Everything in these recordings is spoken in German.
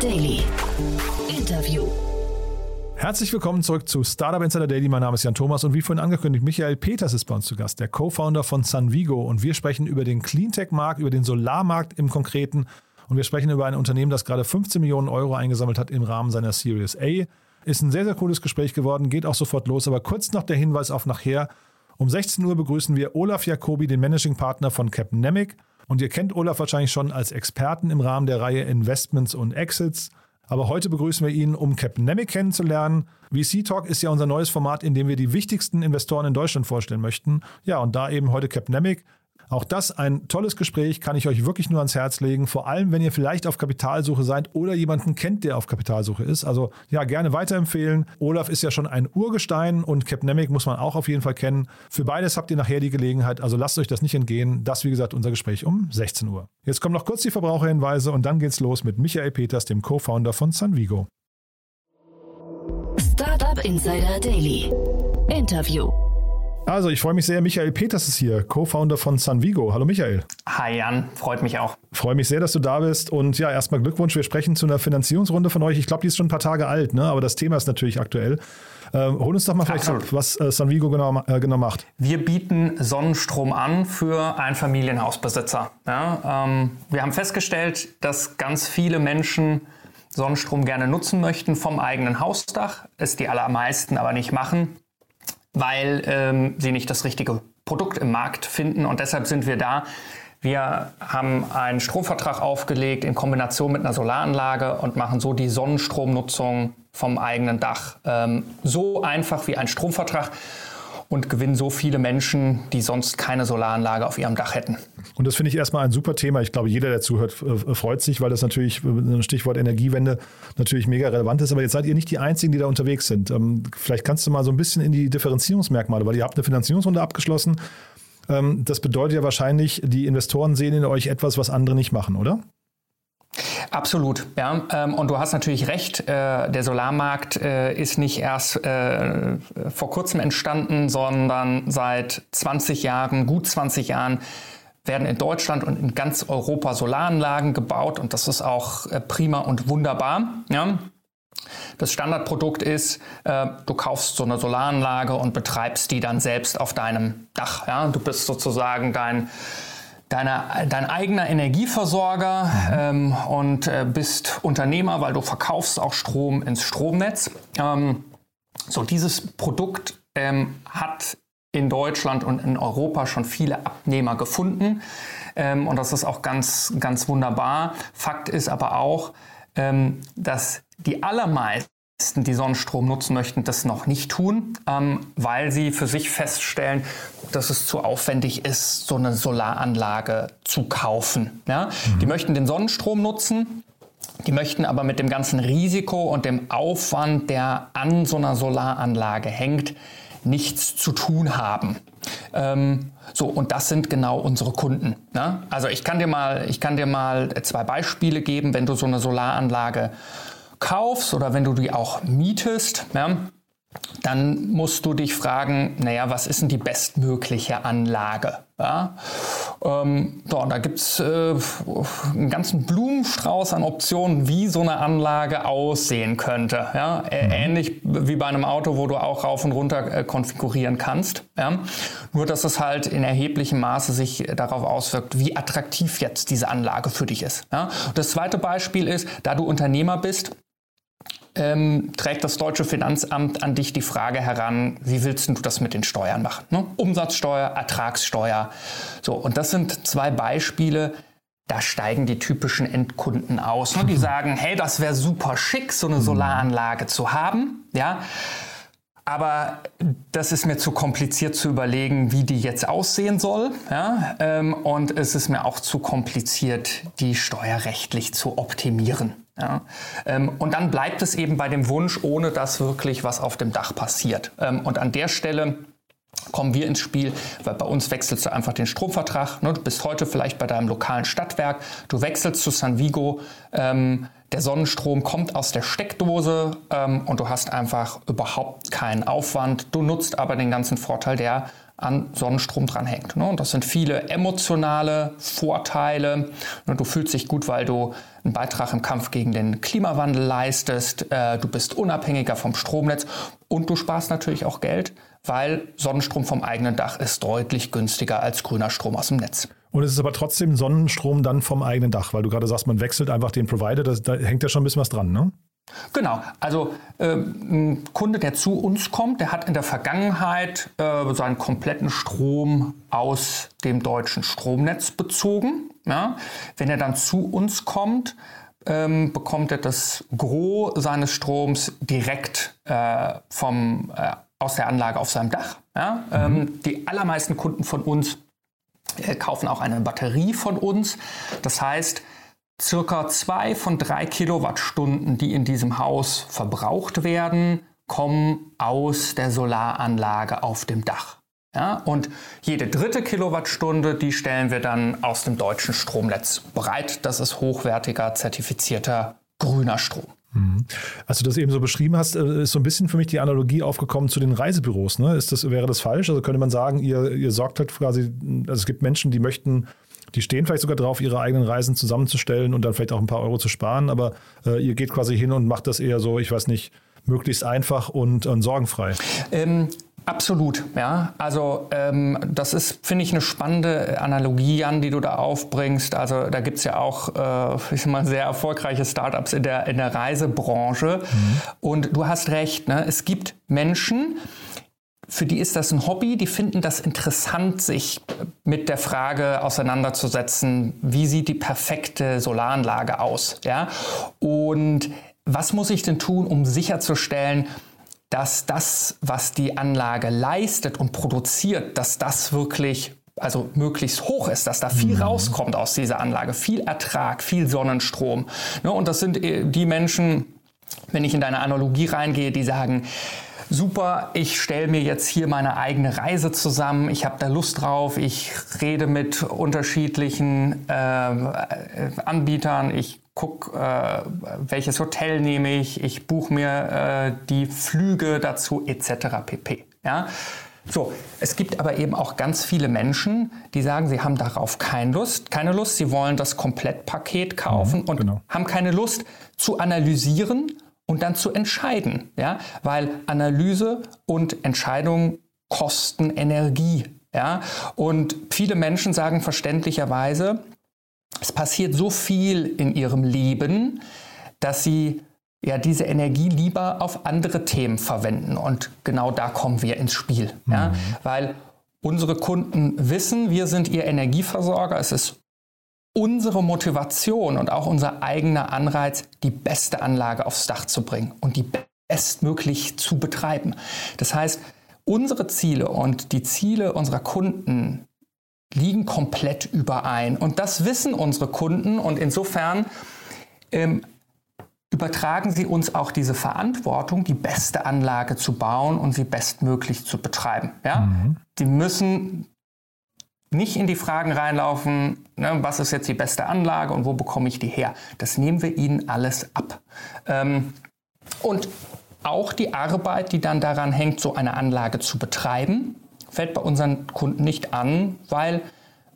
Daily. Interview. Herzlich willkommen zurück zu Startup Insider Daily. Mein Name ist Jan Thomas und wie vorhin angekündigt, Michael Peters ist bei uns zu Gast, der Co-Founder von Sunvigo. Und wir sprechen über den Cleantech-Markt, über den Solarmarkt im Konkreten. Und wir sprechen über ein Unternehmen, das gerade 15 Millionen Euro eingesammelt hat im Rahmen seiner Series A. Ist ein sehr, sehr cooles Gespräch geworden, geht auch sofort los. Aber kurz noch der Hinweis auf nachher. Um 16 Uhr begrüßen wir Olaf Jacobi, den Managing Partner von Capnemic. Und ihr kennt Olaf wahrscheinlich schon als Experten im Rahmen der Reihe Investments und Exits. Aber heute begrüßen wir ihn, um Capnemic kennenzulernen. VC Talk ist ja unser neues Format, in dem wir die wichtigsten Investoren in Deutschland vorstellen möchten. Ja, und da eben heute Capnemic. Auch das ein tolles Gespräch, kann ich euch wirklich nur ans Herz legen. Vor allem, wenn ihr vielleicht auf Kapitalsuche seid oder jemanden kennt, der auf Kapitalsuche ist. Also ja, gerne weiterempfehlen. Olaf ist ja schon ein Urgestein und Capnemic muss man auch auf jeden Fall kennen. Für beides habt ihr nachher die Gelegenheit, also lasst euch das nicht entgehen. Das, wie gesagt, unser Gespräch um 16 Uhr. Jetzt kommen noch kurz die Verbraucherhinweise und dann geht's los mit Michael Peters, dem Co-Founder von Sunvigo. Startup Insider Daily. Interview. Also, ich freue mich sehr. Michael Peters ist hier, Co-Founder von Sunvigo. Hallo Michael. Hi Jan, freut mich auch. Freue mich sehr, dass du da bist. Und ja, erstmal Glückwunsch. Wir sprechen zu einer Finanzierungsrunde von euch. Ich glaube, die ist schon ein paar Tage alt, ne? aber das Thema ist natürlich aktuell. Ähm, hol uns doch mal vielleicht ab, was äh, Sunvigo genau, äh, genau macht. Wir bieten Sonnenstrom an für Einfamilienhausbesitzer. Ja, ähm, wir haben festgestellt, dass ganz viele Menschen Sonnenstrom gerne nutzen möchten vom eigenen Hausdach, es die allermeisten aber nicht machen weil ähm, sie nicht das richtige Produkt im Markt finden. Und deshalb sind wir da. Wir haben einen Stromvertrag aufgelegt in Kombination mit einer Solaranlage und machen so die Sonnenstromnutzung vom eigenen Dach ähm, so einfach wie ein Stromvertrag und gewinnen so viele Menschen, die sonst keine Solaranlage auf ihrem Dach hätten. Und das finde ich erstmal ein super Thema. Ich glaube, jeder, der zuhört, äh, freut sich, weil das natürlich, äh, Stichwort Energiewende, natürlich mega relevant ist. Aber jetzt seid ihr nicht die Einzigen, die da unterwegs sind. Ähm, vielleicht kannst du mal so ein bisschen in die Differenzierungsmerkmale, weil ihr habt eine Finanzierungsrunde abgeschlossen. Ähm, das bedeutet ja wahrscheinlich, die Investoren sehen in euch etwas, was andere nicht machen, oder? Absolut, ja. Ähm, und du hast natürlich recht, äh, der Solarmarkt äh, ist nicht erst äh, vor kurzem entstanden, sondern seit 20 Jahren, gut 20 Jahren, werden in Deutschland und in ganz Europa Solaranlagen gebaut und das ist auch prima und wunderbar. Ja. Das Standardprodukt ist, du kaufst so eine Solaranlage und betreibst die dann selbst auf deinem Dach. Ja. Du bist sozusagen dein deine, dein eigener Energieversorger ähm, und äh, bist Unternehmer, weil du verkaufst auch Strom ins Stromnetz. Ähm, so, dieses Produkt ähm, hat in Deutschland und in Europa schon viele Abnehmer gefunden. Ähm, und das ist auch ganz, ganz wunderbar. Fakt ist aber auch, ähm, dass die allermeisten die Sonnenstrom nutzen möchten, das noch nicht tun, ähm, weil sie für sich feststellen, dass es zu aufwendig ist, so eine Solaranlage zu kaufen. Ja? Mhm. Die möchten den Sonnenstrom nutzen, die möchten aber mit dem ganzen Risiko und dem Aufwand, der an so einer Solaranlage hängt, nichts zu tun haben. Ähm, so, und das sind genau unsere Kunden. Ne? Also ich kann dir mal, ich kann dir mal zwei Beispiele geben, wenn du so eine Solaranlage kaufst oder wenn du die auch mietest, ja, dann musst du dich fragen, naja, was ist denn die bestmögliche Anlage? Ja? Ähm, so, da gibt es äh, einen ganzen Blumenstrauß an Optionen, wie so eine Anlage aussehen könnte. Ja? Mhm. Ähnlich wie bei einem Auto, wo du auch rauf und runter äh, konfigurieren kannst. Ja? Nur, dass es halt in erheblichem Maße sich darauf auswirkt, wie attraktiv jetzt diese Anlage für dich ist. Ja? Das zweite Beispiel ist, da du Unternehmer bist, ähm, trägt das deutsche Finanzamt an dich die Frage heran, wie willst du das mit den Steuern machen? Ne? Umsatzsteuer, Ertragssteuer. So, und das sind zwei Beispiele, da steigen die typischen Endkunden aus. Ne? Die sagen, hey, das wäre super schick, so eine Solaranlage zu haben. Ja. Aber das ist mir zu kompliziert zu überlegen, wie die jetzt aussehen soll. Ja? Ähm, und es ist mir auch zu kompliziert, die steuerrechtlich zu optimieren. Ja? Ähm, und dann bleibt es eben bei dem Wunsch, ohne dass wirklich was auf dem Dach passiert. Ähm, und an der Stelle kommen wir ins Spiel, weil bei uns wechselst du einfach den Stromvertrag. Ne? Du bist heute vielleicht bei deinem lokalen Stadtwerk, du wechselst zu San Vigo, ähm, der Sonnenstrom kommt aus der Steckdose ähm, und du hast einfach überhaupt keinen Aufwand. Du nutzt aber den ganzen Vorteil der an Sonnenstrom dranhängt. Ne? Und das sind viele emotionale Vorteile. Du fühlst dich gut, weil du einen Beitrag im Kampf gegen den Klimawandel leistest. Äh, du bist unabhängiger vom Stromnetz und du sparst natürlich auch Geld, weil Sonnenstrom vom eigenen Dach ist deutlich günstiger als grüner Strom aus dem Netz. Und es ist aber trotzdem Sonnenstrom dann vom eigenen Dach, weil du gerade sagst, man wechselt einfach den Provider, das, da hängt ja schon ein bisschen was dran, ne? Genau, also äh, ein Kunde, der zu uns kommt, der hat in der Vergangenheit äh, seinen kompletten Strom aus dem deutschen Stromnetz bezogen. Ja? Wenn er dann zu uns kommt, ähm, bekommt er das Gros seines Stroms direkt äh, vom, äh, aus der Anlage auf seinem Dach. Ja? Ähm, mhm. Ähm, die allermeisten Kunden von uns äh, kaufen auch eine Batterie von uns. Das heißt, circa zwei von drei Kilowattstunden, die in diesem Haus verbraucht werden, kommen aus der Solaranlage auf dem Dach. Ja, und jede dritte Kilowattstunde, die stellen wir dann aus dem deutschen Stromnetz bereit. Das ist hochwertiger, zertifizierter grüner Strom. Mhm. Als du das eben so beschrieben hast, äh, ist so ein bisschen für mich die Analogie aufgekommen zu den Reisebüros. Ne? Ist das, wäre das falsch? Also könnte man sagen, ihr, ihr sorgt halt quasi, also es gibt Menschen, die möchten, die stehen vielleicht sogar drauf, ihre eigenen Reisen zusammenzustellen und dann vielleicht auch ein paar Euro zu sparen, aber äh, ihr geht quasi hin und macht das eher so, ich weiß nicht, möglichst einfach und, und sorgenfrei. Ähm, Absolut, ja. Also ähm, das ist, finde ich, eine spannende Analogie, Jan, die du da aufbringst. Also da gibt es ja auch, äh, ich mal, sehr erfolgreiche Startups in der, in der Reisebranche. Mhm. Und du hast recht, ne? es gibt Menschen, für die ist das ein Hobby, die finden das interessant, sich mit der Frage auseinanderzusetzen, wie sieht die perfekte Solaranlage aus, ja? Und was muss ich denn tun, um sicherzustellen, dass das, was die Anlage leistet und produziert, dass das wirklich also möglichst hoch ist, dass da viel mhm. rauskommt aus dieser Anlage, viel Ertrag, viel Sonnenstrom. Ne, und das sind äh, die Menschen, wenn ich in deine Analogie reingehe, die sagen, super, ich stelle mir jetzt hier meine eigene Reise zusammen, ich habe da Lust drauf, ich rede mit unterschiedlichen äh, Anbietern, ich gucke, äh, welches Hotel nehme ich, ich buche mir äh, die Flüge dazu etc. pp. Ja? So, es gibt aber eben auch ganz viele Menschen, die sagen, sie haben darauf keine Lust, keine Lust, sie wollen das Komplettpaket kaufen mhm, und genau. haben keine Lust zu analysieren und dann zu entscheiden, ja, weil Analyse und Entscheidung kosten Energie, ja, und viele Menschen sagen verständlicherweise, es passiert so viel in ihrem Leben, dass sie ja diese Energie lieber auf andere Themen verwenden. Und genau da kommen wir ins Spiel. Mhm. Ja? Weil unsere Kunden wissen, wir sind ihr Energieversorger. Es ist unsere Motivation und auch unser eigener Anreiz, die beste Anlage aufs Dach zu bringen und die bestmöglich zu betreiben. Das heißt, unsere Ziele und die Ziele unserer Kunden liegen komplett überein. Und das wissen unsere Kunden und insofern ähm, übertragen sie uns auch diese Verantwortung, die beste Anlage zu bauen und sie bestmöglich zu betreiben. Ja? Mhm. Die müssen nicht in die Fragen reinlaufen, ne, was ist jetzt die beste Anlage und wo bekomme ich die her. Das nehmen wir ihnen alles ab. Ähm, und auch die Arbeit, die dann daran hängt, so eine Anlage zu betreiben, fällt bei unseren Kunden nicht an, weil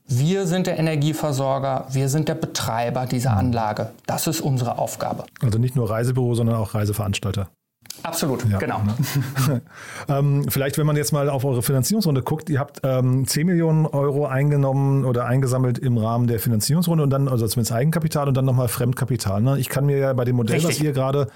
wir sind der Energieversorger, wir sind der Betreiber dieser Anlage. Das ist unsere Aufgabe. Also nicht nur Reisebüro, sondern auch Reiseveranstalter. Absolut, ja, genau. Ne? ähm, vielleicht, wenn man jetzt mal auf eure Finanzierungsrunde guckt, ihr habt ähm, 10 Millionen Euro eingenommen oder eingesammelt im Rahmen der Finanzierungsrunde und dann, also zumindest Eigenkapital und dann nochmal Fremdkapital. Ne? Ich kann mir ja bei dem Modell, Richtig. was ihr gerade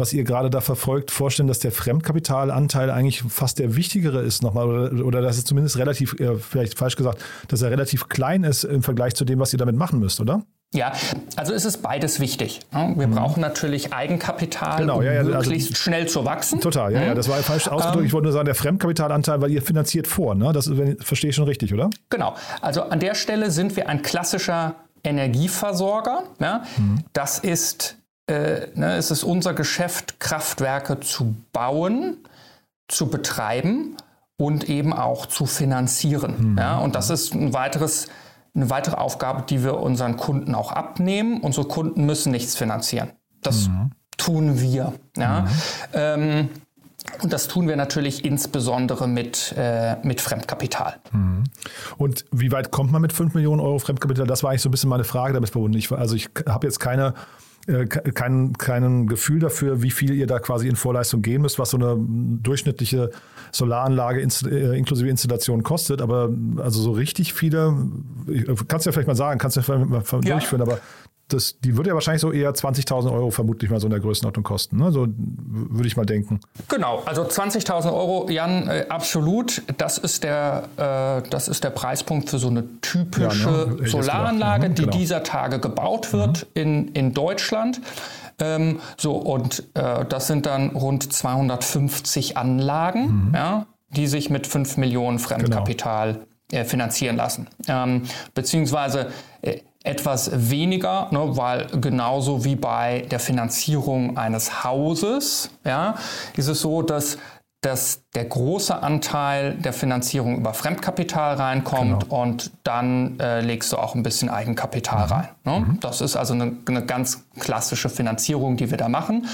was ihr gerade da verfolgt, vorstellen, dass der Fremdkapitalanteil eigentlich fast der wichtigere ist nochmal oder, oder dass es zumindest relativ, äh, vielleicht falsch gesagt, dass er relativ klein ist im Vergleich zu dem, was ihr damit machen müsst, oder? Ja, also ist es beides wichtig. Wir mhm. brauchen natürlich Eigenkapital, genau, um ja, ja, also möglichst also, schnell zu wachsen. Total, ja, mhm. ja, das war falsch ausgedrückt. Ich wollte nur sagen, der Fremdkapitalanteil, weil ihr finanziert vor. Ne? Das verstehe ich schon richtig, oder? Genau. Also an der Stelle sind wir ein klassischer Energieversorger. Ja? Mhm. Das ist äh, ne, es ist unser Geschäft, Kraftwerke zu bauen, zu betreiben und eben auch zu finanzieren. Mhm. Ja, und das ist ein weiteres, eine weitere Aufgabe, die wir unseren Kunden auch abnehmen. Unsere Kunden müssen nichts finanzieren. Das mhm. tun wir. Ja. Mhm. Ähm, Und das tun wir natürlich insbesondere mit, äh, mit Fremdkapital. Mhm. Und wie weit kommt man mit 5 Millionen Euro Fremdkapital? Das war eigentlich so ein bisschen meine Frage damit verbunden. Ich, also ich habe jetzt keine äh, kein, kein Gefühl dafür, wie viel ihr da quasi in Vorleistung gehen müsst, was so eine durchschnittliche Solaranlage äh, inklusive Installation kostet. Aber also so richtig viele, kannst du ja vielleicht mal sagen, kannst du ja vielleicht mal ja. durchführen, aber das, die würde ja wahrscheinlich so eher 20.000 Euro vermutlich mal so in der Größenordnung kosten. Ne? So würde ich mal denken. Genau, also 20.000 Euro, Jan, äh, absolut. Das ist, der, äh, das ist der Preispunkt für so eine typische ja, ne? Solaranlage, mhm, genau. die dieser Tage gebaut wird mhm. in, in Deutschland. Ähm, so, und äh, das sind dann rund 250 Anlagen, mhm. ja, die sich mit 5 Millionen Fremdkapital genau. Äh, finanzieren lassen. Ähm, beziehungsweise äh, etwas weniger, ne, weil genauso wie bei der Finanzierung eines Hauses, ja, ist es so, dass dass der große Anteil der Finanzierung über Fremdkapital reinkommt genau. und dann äh, legst du auch ein bisschen Eigenkapital mhm. rein. Ne? Mhm. Das ist also eine, eine, ganz klassische Finanzierung, die wir da machen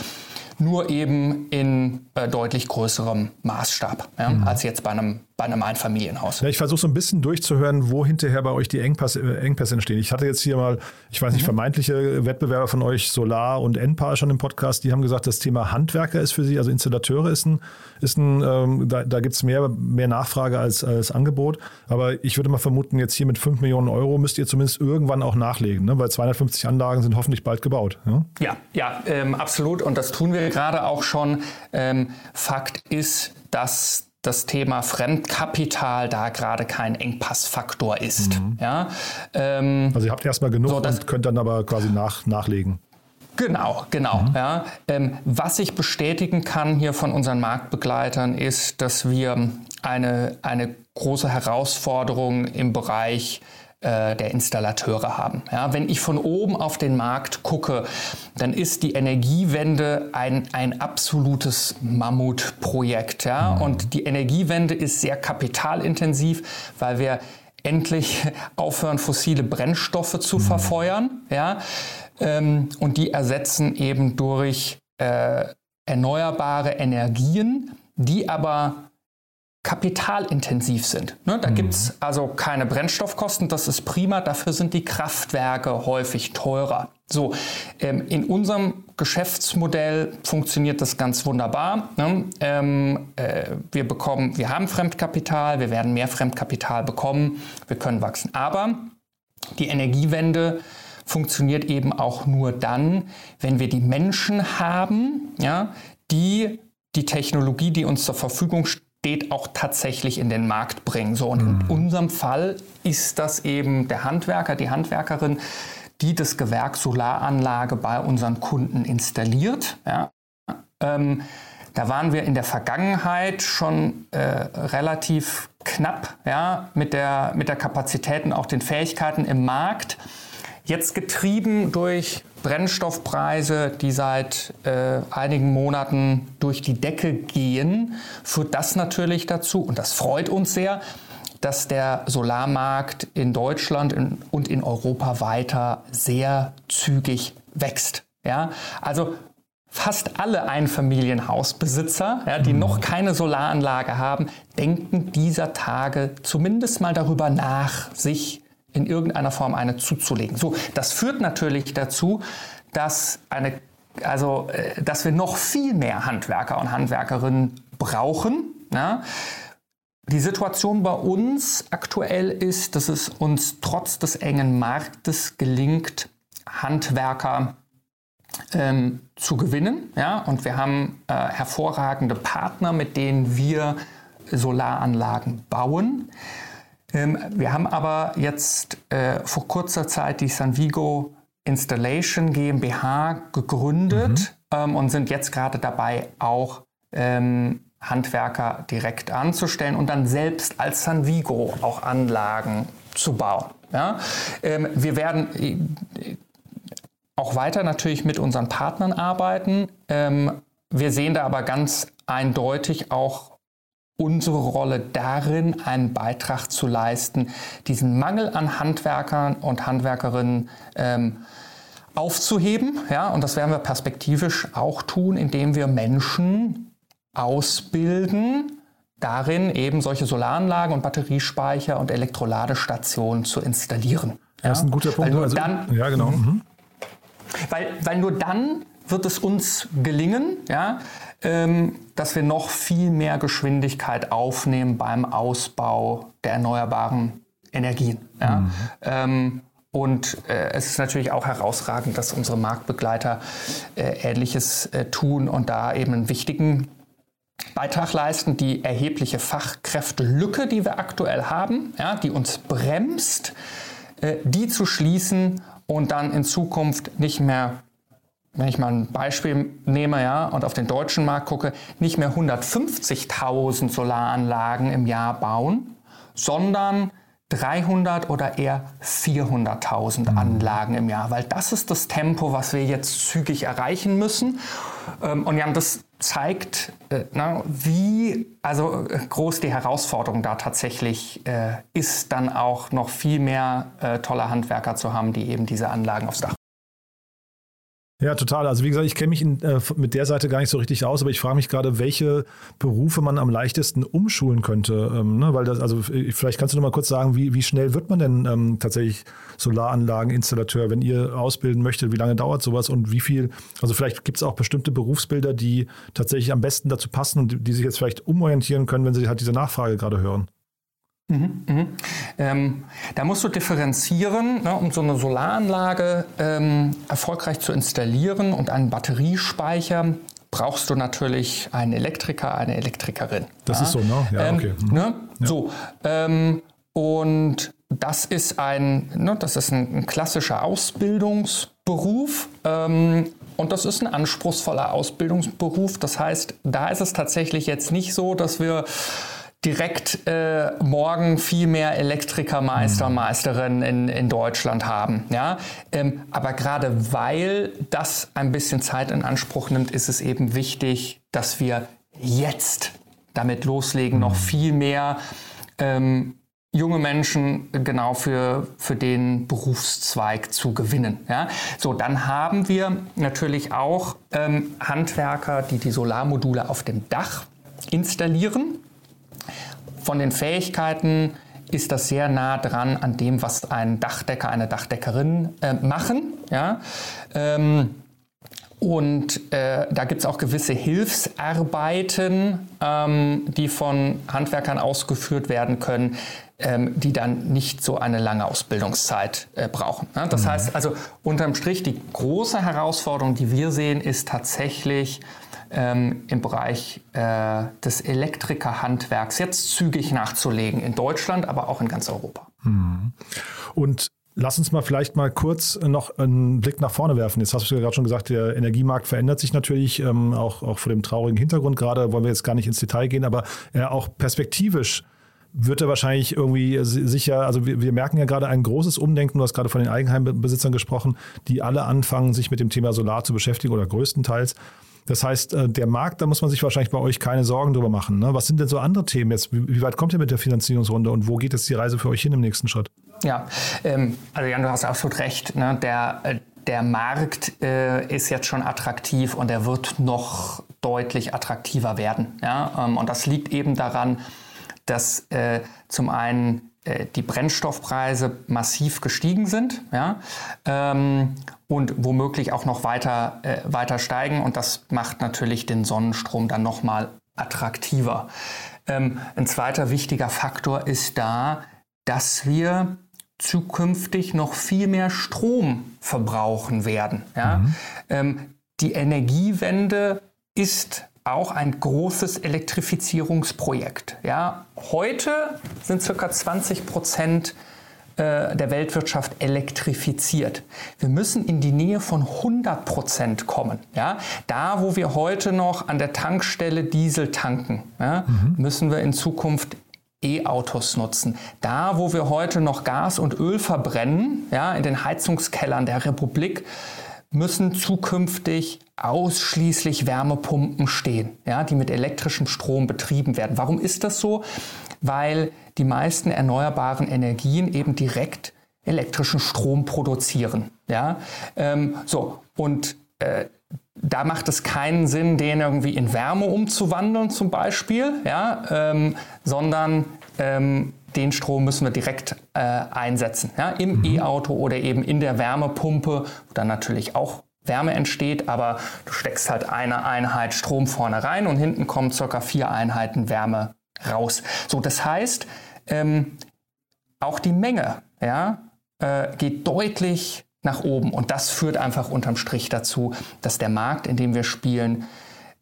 nur eben in äh, deutlich größerem Maßstab ja, mhm. als jetzt bei einem, bei einem Einfamilienhaus. Ja, ich versuche so ein bisschen durchzuhören, wo hinterher bei euch die Engpässe, äh, Engpässe entstehen. Ich hatte jetzt hier mal, ich weiß nicht, mhm. vermeintliche Wettbewerber von euch, Solar und Enpal schon im Podcast, die haben gesagt, das Thema Handwerker ist für sie, also Installateure ist ein, ist ein ähm, da, da gibt es mehr, mehr Nachfrage als, als Angebot. Aber ich würde mal vermuten, jetzt hier mit 5 Millionen Euro müsst ihr zumindest irgendwann auch nachlegen, ne? weil 250 Anlagen sind hoffentlich bald gebaut. Ja, ja, ja ähm, absolut. Und das tun wir gerade auch schon. Ähm, Fakt ist, dass das Thema Fremdkapital da gerade kein Engpassfaktor ist. Mhm. Ja, ähm, also ihr habt erstmal genug so, und könnt dann aber quasi nach, nachlegen. Genau, genau. Mhm. Ja. Ähm, was ich bestätigen kann hier von unseren Marktbegleitern ist, dass wir eine, eine große Herausforderung im Bereich äh, der Installateure haben. Ja, wenn ich von oben auf den Markt gucke, dann ist die Energiewende ein, ein absolutes Mammutprojekt. Ja? Mhm. Und die Energiewende ist sehr kapitalintensiv, weil wir endlich aufhören, fossile Brennstoffe zu mhm. verfeuern. Ja? Ähm, und die ersetzen eben durch äh, erneuerbare Energien, die aber kapitalintensiv sind. Ne, da mhm. gibt es also keine Brennstoffkosten, das ist prima, dafür sind die Kraftwerke häufig teurer. So, ähm, in unserem Geschäftsmodell funktioniert das ganz wunderbar. Ne? Ähm, äh, wir bekommen, wir haben Fremdkapital, wir werden mehr Fremdkapital bekommen, wir können wachsen. Aber die Energiewende funktioniert eben auch nur dann, wenn wir die Menschen haben, ja, die die Technologie, die uns zur Verfügung steht, steht, auch tatsächlich in den Markt bringen. So, und mhm. in unserem Fall ist das eben der Handwerker, die Handwerkerin, die das Gewerk Solaranlage bei unseren Kunden installiert. Ja. Ähm, da waren wir in der Vergangenheit schon äh, relativ knapp ja, mit, der, mit der Kapazität und auch den Fähigkeiten im Markt. Jetzt getrieben durch Brennstoffpreise, die seit äh, einigen Monaten durch die Decke gehen, führt das natürlich dazu, und das freut uns sehr, dass der Solarmarkt in Deutschland und in Europa weiter sehr zügig wächst. Ja, also fast alle Einfamilienhausbesitzer, ja, die mhm. noch keine Solaranlage haben, denken dieser Tage zumindest mal darüber nach, sich in irgendeiner Form eine zuzulegen. So, das führt natürlich dazu, dass eine also, äh, dass wir noch viel mehr Handwerker und Handwerkerinnen brauchen. Ja. Die Situation bei uns aktuell ist, dass es uns trotz des engen Marktes gelingt, Handwerker ähm, zu gewinnen. Ja? Und wir haben äh, hervorragende Partner, mit denen wir Solaranlagen bauen. Wir haben aber jetzt äh, vor kurzer Zeit die Sanvigo Installation GmbH gegründet mhm. ähm, und sind jetzt gerade dabei, auch ähm, Handwerker direkt anzustellen und dann selbst als Sanvigo auch Anlagen zu bauen. Ja? Ähm, wir werden äh, auch weiter natürlich mit unseren Partnern arbeiten. Ähm, wir sehen da aber ganz eindeutig auch unsere Rolle darin, einen Beitrag zu leisten, diesen Mangel an Handwerkern und Handwerkerinnen ähm, aufzuheben. Ja, und das werden wir perspektivisch auch tun, indem wir Menschen ausbilden, darin eben solche Solaranlagen und Batteriespeicher und Elektroladestationen zu installieren. Ja? Das ist ein guter Punkt. Weil nur also, dann, ja, genau. Mhm. Weil, weil nur dann wird es uns gelingen, ja, ähm, dass wir noch viel mehr Geschwindigkeit aufnehmen beim Ausbau der erneuerbaren Energien. Ja. Mhm. Ähm, und äh, es ist natürlich auch herausragend, dass unsere Marktbegleiter äh, Ähnliches äh, tun und da eben einen wichtigen Beitrag leisten, die erhebliche Fachkräftelücke, die wir aktuell haben, ja, die uns bremst, äh, die zu schließen und dann in Zukunft nicht mehr, wenn ich mal ein Beispiel nehme ja, und auf den deutschen Markt gucke, nicht mehr 150.000 Solaranlagen im Jahr bauen, sondern 300 oder eher 400.000 mhm. Anlagen im Jahr, weil das ist das Tempo, was wir jetzt zügig erreichen müssen. Ähm, und Jan, das zeigt, äh, wie also äh, groß die Herausforderung da tatsächlich äh, ist, dann auch noch viel mehr tolle Handwerker zu haben, die eben diese Anlagen aufs Dach ja, total. Also wie gesagt, ich kenne mich in, äh, mit der Seite gar nicht so richtig aus, aber ich frage mich gerade, welche Berufe man am leichtesten umschulen könnte. Ähm, ne? Weil das, also vielleicht kannst du noch mal kurz sagen, wie, wie schnell wird man denn ähm, tatsächlich Solaranlageninstallateur, wenn ihr ausbilden möchtet, wie lange dauert sowas und wie viel, also vielleicht gibt es auch bestimmte Berufsbilder, die tatsächlich am besten dazu passen und die, die sich jetzt vielleicht umorientieren können, wenn sie halt diese Nachfrage gerade hören. Mhm, mhm. Ähm, da musst du differenzieren, ne, um so eine Solaranlage ähm, erfolgreich zu installieren und einen Batteriespeicher brauchst du natürlich einen Elektriker, eine Elektrikerin. Das ja? ist so, ne? Ja, ähm, okay. Mhm. Ne? Ja. So. Ähm, und das ist ein, ne, das ist ein, ein klassischer Ausbildungsberuf. Ähm, und das ist ein anspruchsvoller Ausbildungsberuf. Das heißt, da ist es tatsächlich jetzt nicht so, dass wir direkt äh, morgen viel mehr Elektriker, Meister, mhm. Meisterinnen in, in Deutschland haben. Ja? Ähm, aber gerade weil das ein bisschen Zeit in Anspruch nimmt, ist es eben wichtig, dass wir jetzt damit loslegen, noch mhm. viel mehr ähm, junge Menschen genau für, für den Berufszweig zu gewinnen. Ja? So, dann haben wir natürlich auch ähm, Handwerker, die die Solarmodule auf dem Dach installieren. Von den Fähigkeiten ist das sehr nah dran an dem, was ein Dachdecker, eine Dachdeckerin äh, machen. Ja? Ähm, und äh, da gibt es auch gewisse Hilfsarbeiten, ähm, die von Handwerkern ausgeführt werden können, ähm, die dann nicht so eine lange Ausbildungszeit äh, brauchen. Ne? Das mhm. heißt also unterm Strich, die große Herausforderung, die wir sehen, ist tatsächlich, ähm, im Bereich äh, des Elektrikerhandwerks jetzt zügig nachzulegen in Deutschland, aber auch in ganz Europa. Hm. Und Lass uns mal vielleicht mal kurz noch einen Blick nach vorne werfen. Jetzt hast du ja gerade schon gesagt, der Energiemarkt verändert sich natürlich, ähm, auch, auch vor dem traurigen Hintergrund gerade, wollen wir jetzt gar nicht ins Detail gehen, aber äh, auch perspektivisch wird er wahrscheinlich irgendwie sicher, also wir, wir, merken ja gerade ein großes Umdenken, du hast gerade von den Eigenheimbesitzern gesprochen, die alle anfangen, sich mit dem Thema Solar zu beschäftigen oder größtenteils. Das heißt, äh, der Markt, da muss man sich wahrscheinlich bei euch keine Sorgen drüber machen. Ne? Was sind denn so andere Themen jetzt? Wie weit kommt ihr mit der Finanzierungsrunde und wo geht jetzt die Reise für euch hin im nächsten Schritt? Ja, ähm, also Jan, du hast absolut recht. Ne? Der, der Markt äh, ist jetzt schon attraktiv und er wird noch deutlich attraktiver werden. Ja? Ähm, und das liegt eben daran, dass äh, zum einen äh, die Brennstoffpreise massiv gestiegen sind ja, ähm, und womöglich auch noch weiter, äh, weiter steigen. Und das macht natürlich den Sonnenstrom dann nochmal attraktiver. Ähm, ein zweiter wichtiger Faktor ist da, dass wir zukünftig noch viel mehr Strom verbrauchen werden. Ja? Mhm. Ähm, die Energiewende ist auch ein großes Elektrifizierungsprojekt. Ja, heute sind ca. 20 Prozent äh, der Weltwirtschaft elektrifiziert. Wir müssen in die Nähe von 100 Prozent kommen. Ja? Da, wo wir heute noch an der Tankstelle Diesel tanken, ja, mhm. müssen wir in Zukunft E-Autos nutzen. Da, wo wir heute noch Gas und Öl verbrennen, ja, in den Heizungskellern der Republik, müssen zukünftig ausschließlich Wärmepumpen stehen, ja, die mit elektrischem Strom betrieben werden. Warum ist das so? Weil die meisten erneuerbaren Energien eben direkt elektrischen Strom produzieren. Ja? Ähm, so, und äh, da macht es keinen Sinn, den irgendwie in Wärme umzuwandeln zum Beispiel, ja, ähm, sondern ähm, den Strom müssen wir direkt äh, einsetzen. Ja, Im mhm. E-Auto oder eben in der Wärmepumpe, wo dann natürlich auch Wärme entsteht, aber du steckst halt eine Einheit Strom vorne rein und hinten kommen circa vier Einheiten Wärme raus. So, das heißt, ähm, auch die Menge ja, äh, geht deutlich nach oben. Und das führt einfach unterm Strich dazu, dass der Markt, in dem wir spielen,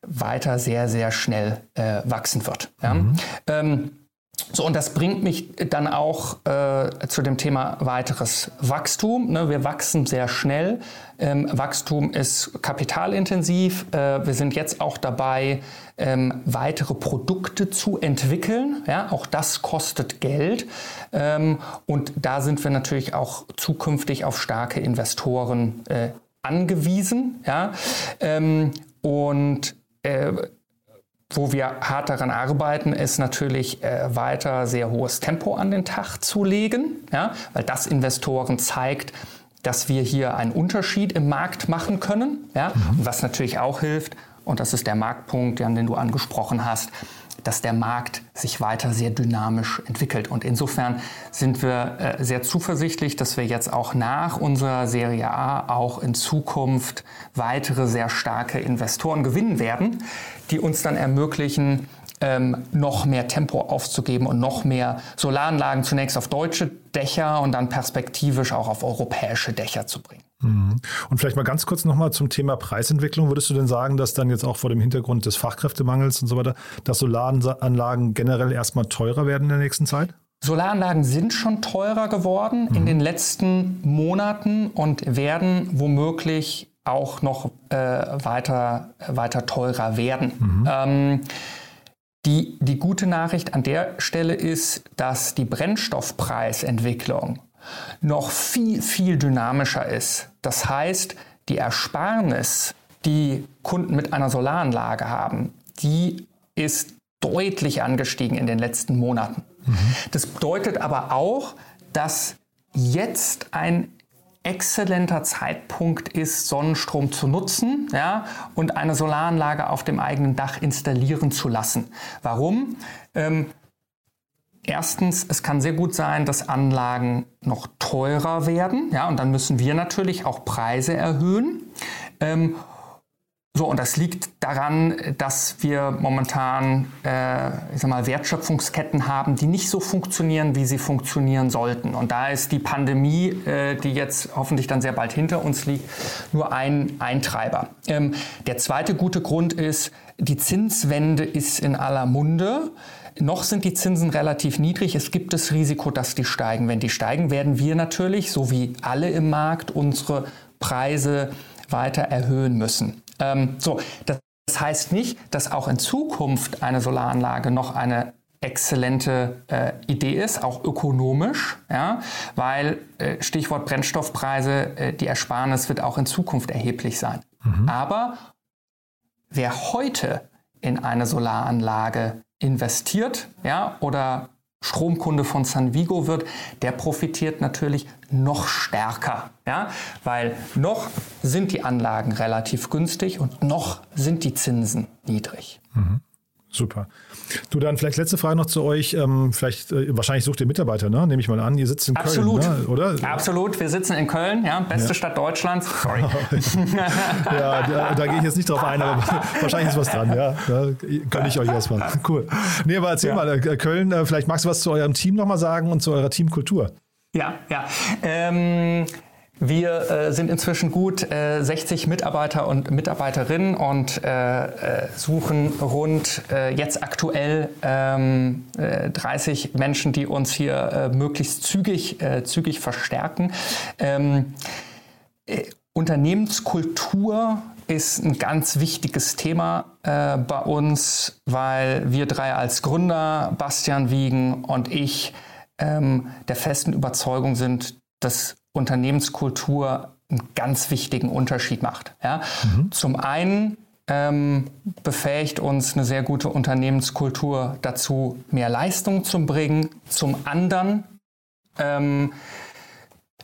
weiter sehr, sehr schnell äh, wachsen wird. Ja? Mhm. Ähm, so, und das bringt mich dann auch äh, zu dem Thema weiteres Wachstum. Ne? Wir wachsen sehr schnell. Ähm, Wachstum ist kapitalintensiv. Äh, wir sind jetzt auch dabei, ähm, weitere Produkte zu entwickeln. Ja, auch das kostet Geld. Ähm, und da sind wir natürlich auch zukünftig auf starke Investoren äh, angewiesen. Ja? Ähm, und äh, wo wir hart daran arbeiten, ist natürlich äh, weiter sehr hohes Tempo an den Tag zu legen, ja? weil das Investoren zeigt, dass wir hier einen Unterschied im Markt machen können. Ja? Mhm. Was natürlich auch hilft, und das ist der Marktpunkt, an den du angesprochen hast, dass der Markt sich weiter sehr dynamisch entwickelt. Und insofern sind wir äh, sehr zuversichtlich, dass wir jetzt auch nach unserer Serie A auch in Zukunft weitere sehr starke Investoren gewinnen werden, die uns dann ermöglichen, ähm, noch mehr Tempo aufzugeben und noch mehr Solaranlagen zunächst auf deutsche Dächer und dann perspektivisch auch auf europäische Dächer zu bringen. Mhm. Und vielleicht mal ganz kurz nochmal zum Thema Preisentwicklung. Würdest du denn sagen, dass dann jetzt auch vor dem Hintergrund des Fachkräftemangels und so weiter, dass Solaranlagen generell erstmal teurer werden in der nächsten Zeit? Solaranlagen sind schon teurer geworden mhm. in den letzten Monaten und werden womöglich auch noch äh, weiter, weiter teurer werden. Mhm. Ähm, die, die gute Nachricht an der Stelle ist, dass die Brennstoffpreisentwicklung noch viel, viel dynamischer ist. Das heißt, die Ersparnis, die Kunden mit einer Solaranlage haben, die ist deutlich angestiegen in den letzten Monaten. Mhm. Das bedeutet aber auch, dass jetzt ein exzellenter Zeitpunkt ist, Sonnenstrom zu nutzen ja, und eine Solaranlage auf dem eigenen Dach installieren zu lassen. Warum? Ähm, Erstens, es kann sehr gut sein, dass Anlagen noch teurer werden, ja, und dann müssen wir natürlich auch Preise erhöhen. Ähm, so, und das liegt daran, dass wir momentan äh, ich sag mal, Wertschöpfungsketten haben, die nicht so funktionieren, wie sie funktionieren sollten. Und da ist die Pandemie, äh, die jetzt hoffentlich dann sehr bald hinter uns liegt, nur ein Eintreiber. Ähm, der zweite gute Grund ist, die Zinswende ist in aller Munde. Noch sind die Zinsen relativ niedrig. Es gibt das Risiko, dass die steigen. Wenn die steigen, werden wir natürlich, so wie alle im Markt, unsere Preise weiter erhöhen müssen. Ähm, so, das heißt nicht, dass auch in Zukunft eine Solaranlage noch eine exzellente äh, Idee ist, auch ökonomisch, ja, weil äh, Stichwort Brennstoffpreise, äh, die Ersparnis wird auch in Zukunft erheblich sein. Mhm. Aber wer heute in eine Solaranlage investiert ja, oder Stromkunde von Sanvigo wird, der profitiert natürlich noch stärker, ja, weil noch sind die Anlagen relativ günstig und noch sind die Zinsen niedrig. Mhm. Super. Du dann vielleicht letzte Frage noch zu euch. Ähm, vielleicht äh, wahrscheinlich sucht ihr Mitarbeiter, ne? Nehme ich mal an. Ihr sitzt in Absolut. Köln, ne? oder? Absolut. Wir sitzen in Köln, ja, beste ja. Stadt Deutschlands. Sorry. ja, da, da gehe ich jetzt nicht drauf ein, aber wahrscheinlich ist was dran. Ja, da kann ich euch erstmal. Cool. Nee, aber erzähl ja. mal, äh, Köln. Äh, vielleicht magst du was zu eurem Team nochmal sagen und zu eurer Teamkultur. Ja, ja. Ähm, wir äh, sind inzwischen gut äh, 60 Mitarbeiter und Mitarbeiterinnen und äh, äh suchen rund äh, jetzt aktuell ähm, 30 äh, Menschen, die uns hier möglichst zügig, zügig verstärken. Ähm, Unternehmenskultur ist ein ganz wichtiges Thema bei uns, weil wir drei als Gründer, Bastian Wiegen und ich, ähm, der festen Überzeugung sind, dass Unternehmenskultur einen ganz wichtigen Unterschied macht. Ja? Mhm. Zum einen ähm, befähigt uns eine sehr gute Unternehmenskultur dazu, mehr Leistung zu bringen. Zum anderen ähm,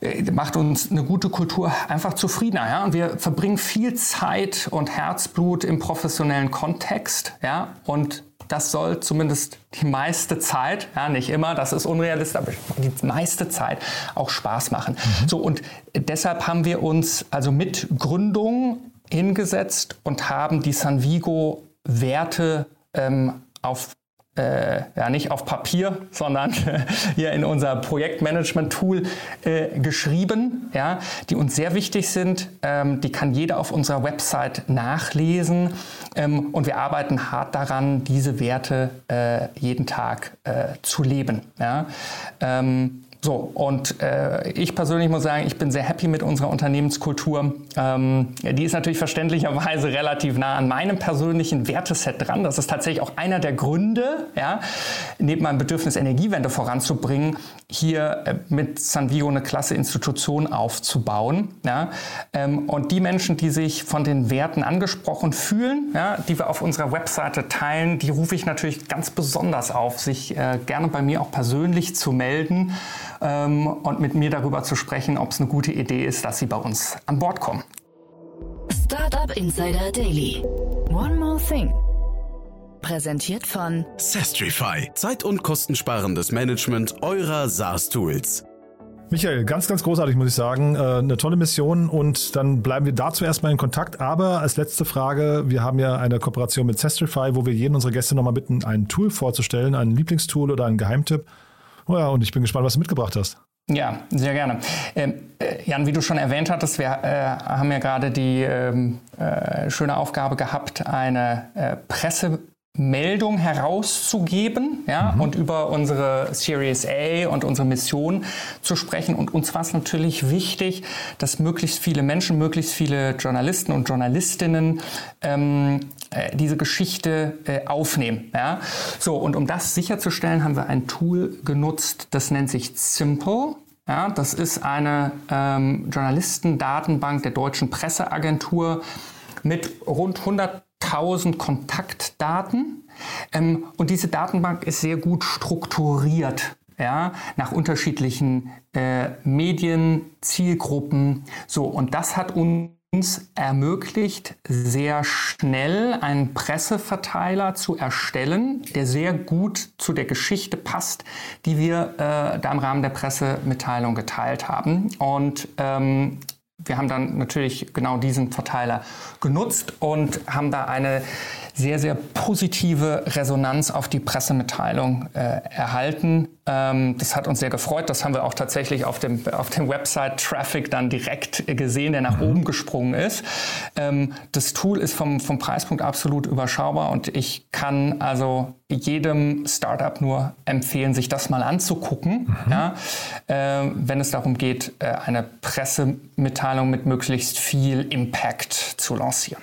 äh, macht uns eine gute Kultur einfach zufriedener. Ja? Und wir verbringen viel Zeit und Herzblut im professionellen Kontext. Ja? Und das soll zumindest die meiste Zeit, ja, nicht immer, das ist unrealistisch, aber die meiste Zeit auch Spaß machen. Mhm. So, und deshalb haben wir uns also mit Gründung hingesetzt und haben die Sanvigo Werte ähm, auf äh, ja nicht auf Papier, sondern hier in unser Projektmanagement-Tool äh, geschrieben, ja, die uns sehr wichtig sind. Ähm, die kann jeder auf unserer Website nachlesen ähm, und wir arbeiten hart daran, diese Werte äh, jeden Tag äh, zu leben. Ja. Ähm, so, und äh, ich persönlich muss sagen, ich bin sehr happy mit unserer Unternehmenskultur. Ähm, die ist natürlich verständlicherweise relativ nah an meinem persönlichen Werteset dran. Das ist tatsächlich auch einer der Gründe, ja, neben meinem Bedürfnis, Energiewende voranzubringen, hier äh, mit San Vigo eine klasse Institution aufzubauen. Ja. Ähm, und die Menschen, die sich von den Werten angesprochen fühlen, ja, die wir auf unserer Webseite teilen, die rufe ich natürlich ganz besonders auf, sich äh, gerne bei mir auch persönlich zu melden ähm, und mit mir darüber zu sprechen, ob es eine gute Idee ist, dass sie bei uns an Bord kommen. Startup Insider Daily. One more thing. Präsentiert von Sestrify. Zeit- und kostensparendes Management eurer SaaS-Tools. Michael, ganz, ganz großartig, muss ich sagen. Äh, eine tolle Mission und dann bleiben wir dazu erstmal in Kontakt. Aber als letzte Frage, wir haben ja eine Kooperation mit Sestrify, wo wir jeden unserer Gäste nochmal bitten, ein Tool vorzustellen, ein Lieblingstool oder einen Geheimtipp. Oh ja, und ich bin gespannt, was du mitgebracht hast. Ja, sehr gerne. Ähm, äh, Jan, wie du schon erwähnt hattest, wir äh, haben ja gerade die ähm, äh, schöne Aufgabe gehabt, eine äh, Presse Meldung herauszugeben ja, mhm. und über unsere Series A und unsere Mission zu sprechen. Und uns war es natürlich wichtig, dass möglichst viele Menschen, möglichst viele Journalisten und Journalistinnen ähm, äh, diese Geschichte äh, aufnehmen. Ja. So, und um das sicherzustellen, haben wir ein Tool genutzt, das nennt sich Simple. Ja, das ist eine ähm, Journalistendatenbank der deutschen Presseagentur mit rund 100 1000 Kontaktdaten. Ähm, und diese Datenbank ist sehr gut strukturiert. Ja, nach unterschiedlichen äh, Medien, Zielgruppen. So, und das hat uns ermöglicht, sehr schnell einen Presseverteiler zu erstellen, der sehr gut zu der Geschichte passt, die wir äh, da im Rahmen der Pressemitteilung geteilt haben. Und ähm, wir haben dann natürlich genau diesen Verteiler genutzt und haben da eine sehr, sehr positive Resonanz auf die Pressemitteilung äh, erhalten. Ähm, das hat uns sehr gefreut. Das haben wir auch tatsächlich auf dem, auf dem Website-Traffic dann direkt gesehen, der nach mhm. oben gesprungen ist. Ähm, das Tool ist vom, vom Preispunkt absolut überschaubar und ich kann also jedem Startup nur empfehlen, sich das mal anzugucken, mhm. ja, äh, wenn es darum geht, äh, eine Pressemitteilung mit möglichst viel Impact zu lancieren.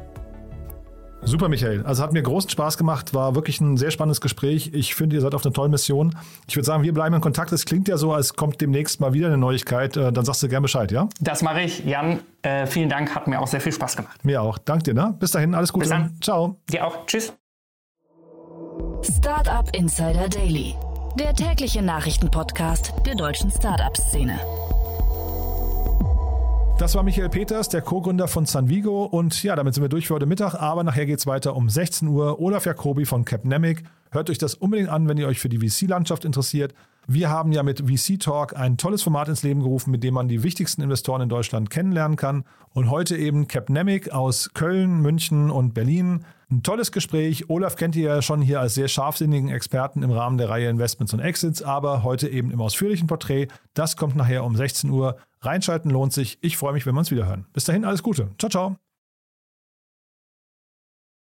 Super, Michael. Also hat mir großen Spaß gemacht, war wirklich ein sehr spannendes Gespräch. Ich finde, ihr seid auf einer tollen Mission. Ich würde sagen, wir bleiben in Kontakt. Es klingt ja so, als kommt demnächst mal wieder eine Neuigkeit. Äh, dann sagst du gerne Bescheid, ja? Das mache ich. Jan, äh, vielen Dank. Hat mir auch sehr viel Spaß gemacht. Mir auch. Dank dir, ne? Bis dahin, alles Gute. Bis dann. Ciao. Dir auch. Tschüss. Startup Insider Daily. Der tägliche Nachrichtenpodcast der deutschen Startup-Szene. Das war Michael Peters, der Co-Gründer von Sanvigo. Und ja, damit sind wir durch für heute Mittag. Aber nachher geht es weiter um 16 Uhr. Olaf Jacobi von Capnemic. Hört euch das unbedingt an, wenn ihr euch für die VC-Landschaft interessiert. Wir haben ja mit VC Talk ein tolles Format ins Leben gerufen, mit dem man die wichtigsten Investoren in Deutschland kennenlernen kann. Und heute eben Capnemic aus Köln, München und Berlin. Ein tolles Gespräch. Olaf kennt ihr ja schon hier als sehr scharfsinnigen Experten im Rahmen der Reihe Investments und Exits, aber heute eben im ausführlichen Porträt. Das kommt nachher um 16 Uhr. Reinschalten lohnt sich. Ich freue mich, wenn wir uns wieder hören. Bis dahin alles Gute. Ciao, ciao.